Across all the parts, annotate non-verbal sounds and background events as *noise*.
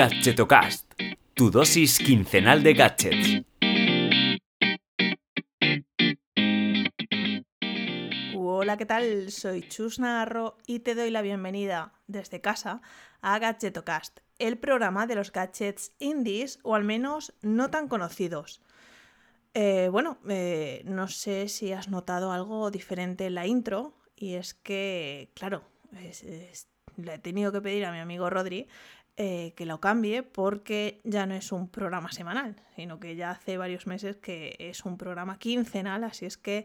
Gadgetocast, tu dosis quincenal de gadgets. Hola, ¿qué tal? Soy Chus Navarro y te doy la bienvenida desde casa a Gadgetocast, el programa de los gadgets indies o al menos no tan conocidos. Eh, bueno, eh, no sé si has notado algo diferente en la intro y es que, claro, le he tenido que pedir a mi amigo Rodri eh, que lo cambie porque ya no es un programa semanal, sino que ya hace varios meses que es un programa quincenal, así es que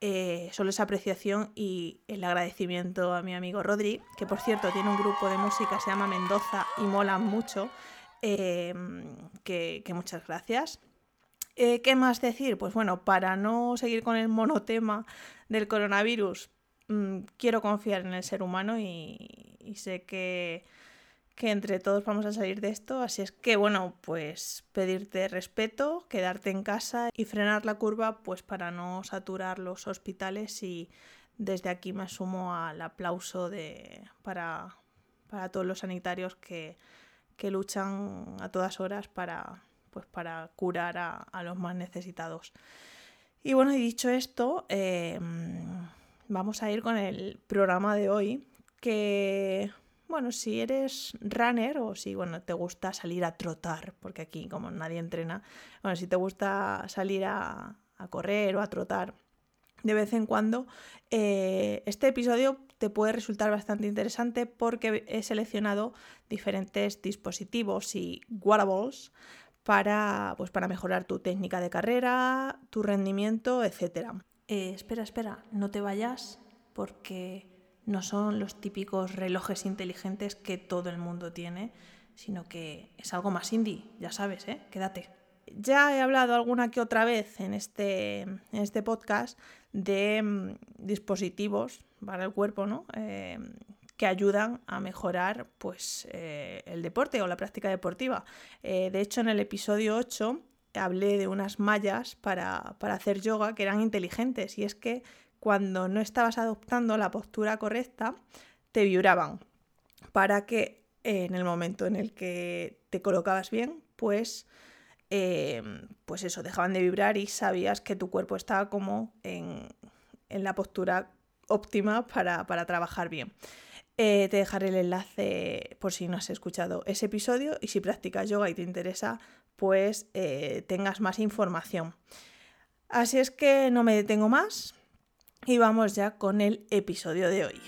eh, solo esa apreciación y el agradecimiento a mi amigo Rodri, que por cierto tiene un grupo de música, se llama Mendoza y mola mucho, em, que, muchas gracias. Eh, ¿Qué más decir? Pues bueno, para no seguir con el monotema del coronavirus, mm, quiero confiar en el ser humano y sé que que entre todos vamos a salir de esto, así es que bueno, pues pedirte respeto, quedarte en casa y frenar la curva pues para no saturar los hospitales y desde aquí me sumo al aplauso de, para, para todos los sanitarios que, que, luchan a todas horas para, pues para curar a, a los más necesitados. Y bueno, y dicho esto, eh, vamos a ir con el programa de hoy que bueno, si eres runner o si bueno, te gusta salir a trotar, porque aquí como nadie entrena, bueno, si te gusta salir a, correr o a trotar de vez en cuando, eh, este episodio te puede resultar bastante interesante porque he seleccionado diferentes dispositivos y wearables para, pues, para mejorar tu técnica de carrera, tu rendimiento, etc. Eh, espera, espera, no te vayas porque no son los típicos relojes inteligentes que todo el mundo tiene, sino que es algo más indie, ya sabes, ¿eh? Quédate. Ya he hablado alguna que otra vez en este, en este podcast de mm, dispositivos para el cuerpo, ¿no? Eh, que ayudan a mejorar pues, eh, el deporte o la práctica deportiva. Eh, de hecho, en el episodio 8 hablé de unas mallas para, para hacer yoga que eran inteligentes y es que cuando no estabas adoptando la postura correcta, te vibraban para que en el momento en el que te colocabas bien, pues, eh, pues eso, dejaban de vibrar y sabías que tu cuerpo estaba como en, la postura óptima para, trabajar bien. Eh, te dejaré el enlace por si no has escuchado ese episodio y si practicas yoga y te interesa, pues eh, tengas más información. Así es que no me detengo más, y vamos ya con el episodio de hoy.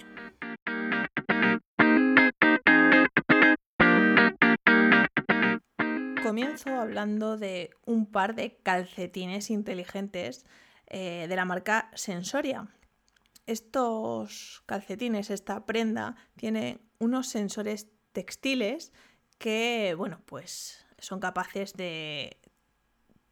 Comienzo hablando de un par de calcetines inteligentes eh, de la marca Sensoria. Estos calcetines, esta prenda, tiene unos sensores textiles que, bueno, pues son capaces de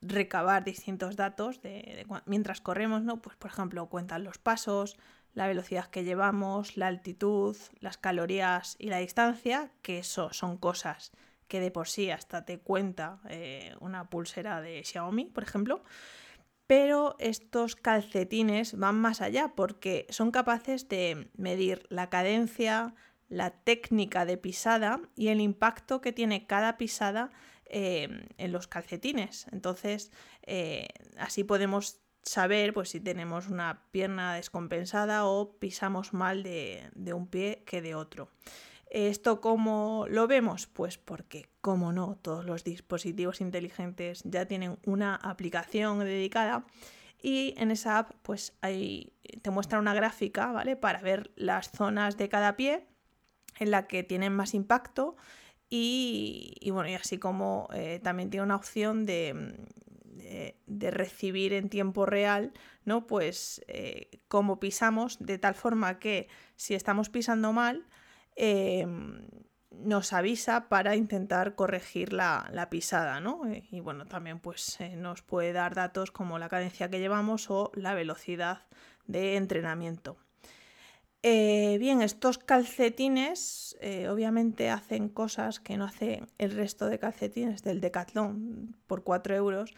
recabar distintos datos de, mientras corremos, ¿no? Pues por ejemplo, cuentan los pasos, la velocidad que llevamos, la altitud, las calorías y la distancia, que eso son cosas que de por sí hasta te cuenta eh, una pulsera de Xiaomi, por ejemplo. Pero estos calcetines van más allá porque son capaces de medir la cadencia, la técnica de pisada y el impacto que tiene cada pisada Em, en los calcetines. Entonces, eh, así podemos saber pues, si tenemos una pierna descompensada o pisamos mal de, un pie que de otro. ¿Esto cómo lo vemos? Pues porque, como no, todos los dispositivos inteligentes ya tienen una aplicación dedicada y en esa app pues te muestra una gráfica, ¿vale? Para ver las zonas de cada pie en la que tienen más impacto y, bueno, y así como eh, también tiene una opción de, de, recibir en tiempo real, ¿no? Pues eh, cómo pisamos, de tal forma que si estamos pisando mal, em, nos avisa para intentar corregir la, la pisada, ¿no? Y bueno, también pues eh, nos puede dar datos como la cadencia que llevamos o la velocidad de entrenamiento. Eh, bien, estos calcetines eh, obviamente hacen cosas que no hace el resto de calcetines del Decathlon por 4 euros.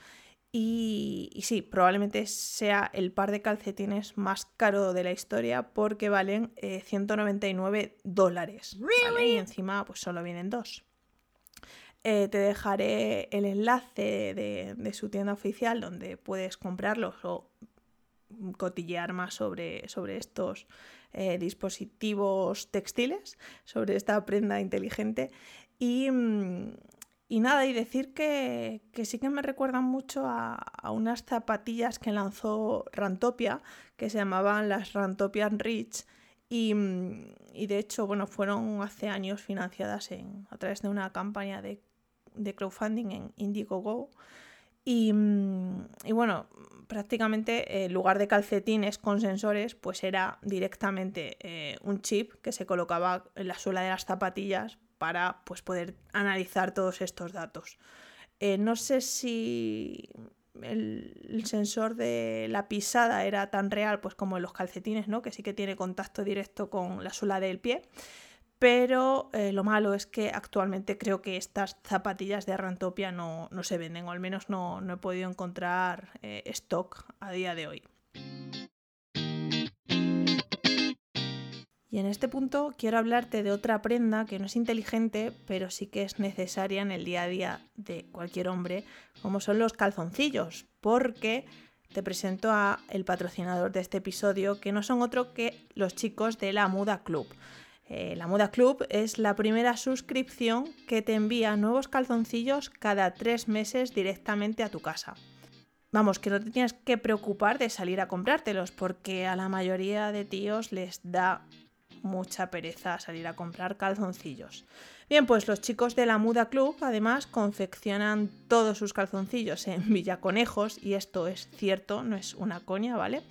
Y, sí, probablemente sea el par de calcetines más caro de la historia porque valen 199 eh, dólares. Y encima pues solo vienen dos. Eh, te dejaré el enlace de, su tienda oficial donde puedes comprarlos o cotillear más sobre, sobre estos eh, dispositivos textiles, sobre esta prenda inteligente. Y, mm, y nada, y decir que, sí que me recuerdan mucho a, unas zapatillas que lanzó Rantopia, que se llamaban las Rantopian Rich. Y, de hecho, bueno, fueron hace años financiadas en, a través de una campaña de, crowdfunding en Indiegogo. Y, y bueno, prácticamente en lugar de calcetines con sensores, pues era directamente eh, un chip que se colocaba en la suela de las zapatillas para pues, poder analizar todos estos datos. Eh, no sé si el, sensor de la pisada era tan real pues, como en los calcetines, ¿no? que sí que tiene contacto directo con la suela del pie. Pero eh, lo malo es que actualmente creo que estas zapatillas de Rantopia no, se venden, o al menos no, he podido encontrar eh, stock a día de hoy. Y en este punto quiero hablarte de otra prenda que no es inteligente, pero sí que es necesaria en el día a día de cualquier hombre, como son los calzoncillos, porque te presento a el patrocinador de este episodio, que no son otro que los chicos de la Muda Club. Eh, la Muda Club es la primera suscripción que te envía nuevos calzoncillos cada tres meses directamente a tu casa. Vamos, que no te tienes que preocupar de salir a comprártelos, porque a la mayoría de tíos les da mucha pereza salir a comprar calzoncillos. Bien, pues los chicos de la Muda Club además confeccionan todos sus calzoncillos en *laughs* Villaconejos, y esto es cierto, no es una coña, ¿vale?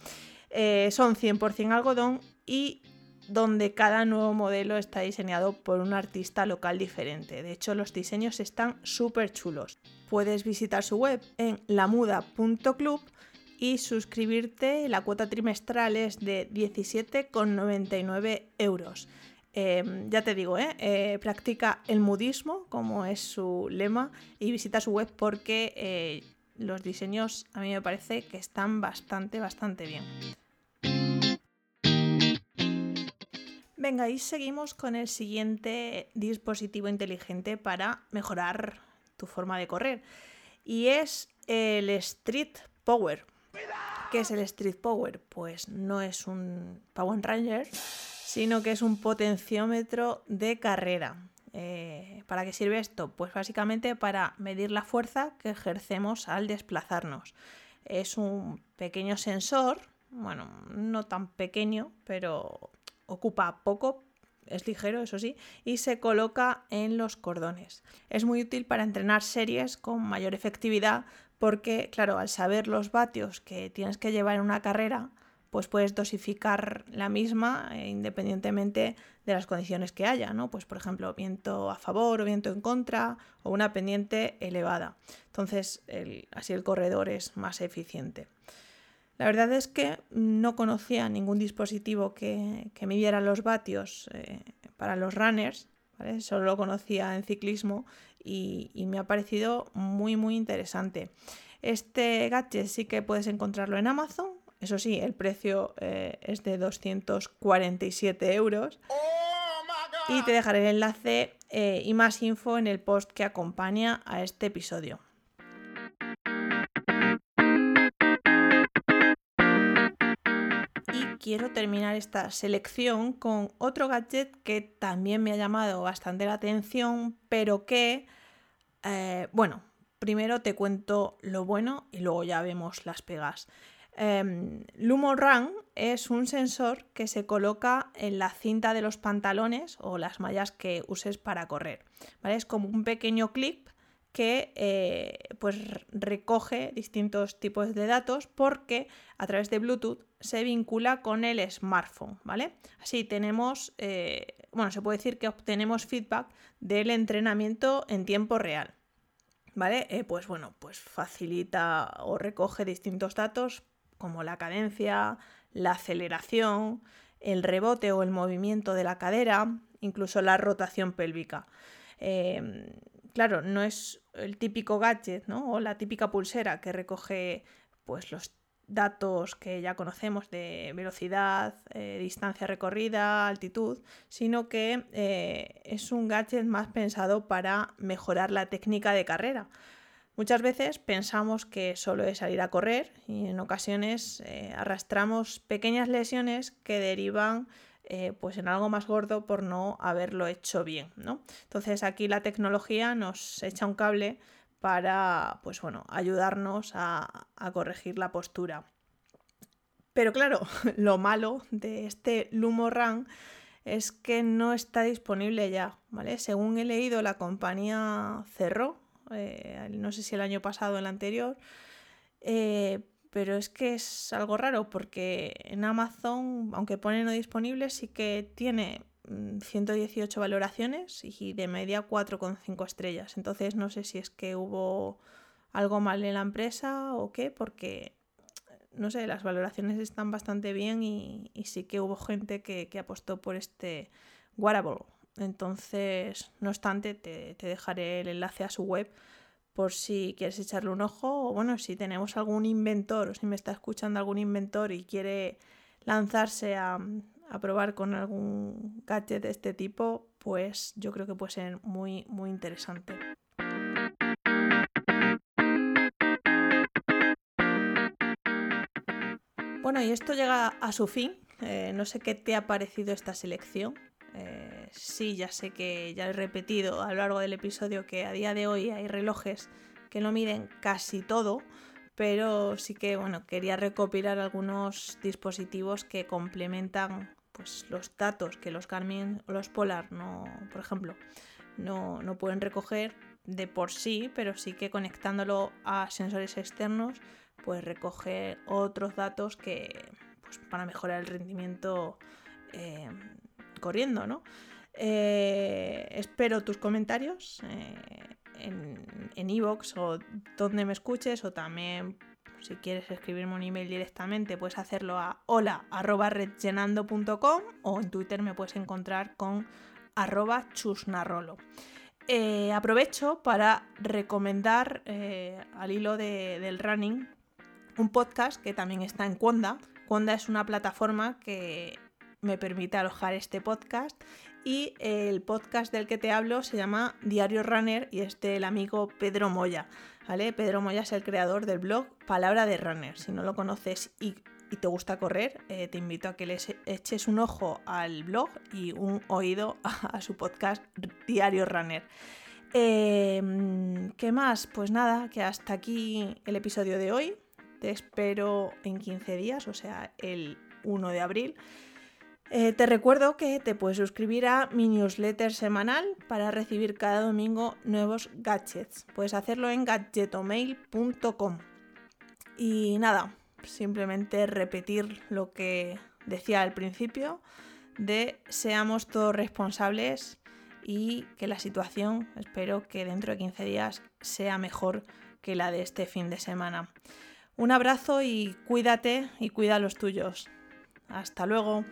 Eh, son 100% algodón y donde cada nuevo modelo está diseñado por un artista local diferente. De hecho, los diseños están súper chulos. Puedes visitar su web en lamuda.club y suscribirte. La cuota trimestral es de 17,99 euros. Em, ya te digo, ¿eh? ¿eh? practica el mudismo, como es su lema, y visita su web porque eh, los diseños a mí me parece que están bastante, bastante bien. Venga, y seguimos con el siguiente dispositivo inteligente para mejorar tu forma de correr. Y es el Street Power. ¿Qué es el Street Power? Pues no es un Power Ranger, sino que es un potenciómetro de carrera. Eh, ¿Para qué sirve esto? Pues básicamente para medir la fuerza que ejercemos al desplazarnos. Es un pequeño sensor, bueno, no tan pequeño, pero ocupa poco, es ligero, eso sí, y se coloca en los cordones. Es muy útil para entrenar series con mayor efectividad porque, claro, al saber los vatios que tienes que llevar en una carrera, pues puedes dosificar la misma eh, independientemente de las condiciones que haya, ¿no? Pues por ejemplo, viento a favor o viento en contra o una pendiente elevada. Entonces, así el corredor es más eficiente. La verdad es que no conocía ningún dispositivo que, midiera los vatios eh, para los runners, solo lo conocía en ciclismo y, me ha parecido muy muy interesante. Este gadget sí que puedes encontrarlo en Amazon, eso sí, el precio eh, es de 247 euros. y te dejaré el enlace eh, y más info en el post que acompaña a este episodio. Quiero terminar esta selección con otro gadget que también me ha llamado bastante la atención, pero que, eh, bueno, primero te cuento lo bueno y luego ya vemos las pegas. Eh, Lumo Run es un sensor que se coloca en la cinta de los pantalones o las mallas que uses para correr. Es como un pequeño clip que eh, pues recoge distintos tipos de datos porque a través de Bluetooth se vincula con el smartphone, ¿vale? Así tenemos, eh, bueno, se puede decir que obtenemos feedback del entrenamiento en tiempo real, ¿vale? Eh, pues bueno, pues facilita o recoge distintos datos como la cadencia, la aceleración, el rebote o el movimiento de la cadera, incluso la rotación pélvica. Claro, no es el típico gadget, ¿no? O la típica pulsera que recoge pues los datos que ya conocemos de velocidad, eh, distancia recorrida, altitud, sino que eh, es un gadget más pensado para mejorar la técnica de carrera. Muchas veces pensamos que solo es salir a correr y en ocasiones eh, arrastramos pequeñas lesiones que derivan pues en algo más gordo por no haberlo hecho bien. ¿no? Entonces aquí la tecnología nos echa un cable para pues bueno, ayudarnos a, corregir la postura. Pero claro, *laughs* lo malo de este Lumorun es que no está disponible ya, ¿vale? Según he leído, la compañía cerró, eh, no sé si el año pasado o el anterior, eh, pero es que es algo raro porque en Amazon, aunque pone no disponible, sí que tiene 118 mm, valoraciones y de media 4,5 estrellas. Entonces no sé si es que hubo algo mal en la empresa o qué, porque no sé, las valoraciones están bastante bien y, sí que hubo gente que, apostó por este wearable. Entonces, no obstante, te, te, dejaré el enlace a su web por si quieres echarle un ojo o bueno, si tenemos algún inventor o si me está escuchando algún inventor y quiere lanzarse a, a probar con algún gadget de este tipo, pues yo creo que puede ser muy, muy interesante. Bueno, y esto llega a su fin. Eh, no sé qué te ha parecido esta selección. Eh, sí, ya sé que ya he repetido a lo largo del episodio que a día de hoy hay relojes que no miden casi todo, pero sí que bueno, quería recopilar algunos dispositivos que complementan pues, los datos que los Garmin o los Polar no, por ejemplo, no, pueden recoger de por sí, pero sí que conectándolo a sensores externos, pues recoger otros datos que pues, para mejorar el rendimiento eh, corriendo, ¿no? Eh, espero tus comentarios eh, en Evox o donde me escuches o también si quieres escribirme un email directamente, puedes hacerlo a hola.redgenando.com o en Twitter me puedes encontrar con arroba chusnarrolo. Eh, aprovecho para recomendar eh, al hilo del running un podcast que también está en Conda. Conda es una plataforma que me permite alojar este podcast y el podcast del que te hablo se llama Diario Runner y es del amigo Pedro Moya. ¿vale? Pedro Moya es el creador del blog Palabra de Runner. Si no lo conoces y, te gusta correr, eh, te invito a que le eches un ojo al blog y un oído *laughs* a, su podcast Diario Runner. Em, ¿Qué más? Pues nada, que hasta aquí el episodio de hoy. Te espero en 15 días, o sea, el 1 de abril. Eh, te recuerdo que te puedes suscribir a mi newsletter semanal para recibir cada domingo nuevos gadgets. Puedes hacerlo en gadgetomail.com. Y nada, simplemente repetir lo que decía al principio de seamos todos responsables y que la situación, espero que dentro de 15 días, sea mejor que la de este fin de semana. Un abrazo y cuídate y cuida a los tuyos. Hasta luego.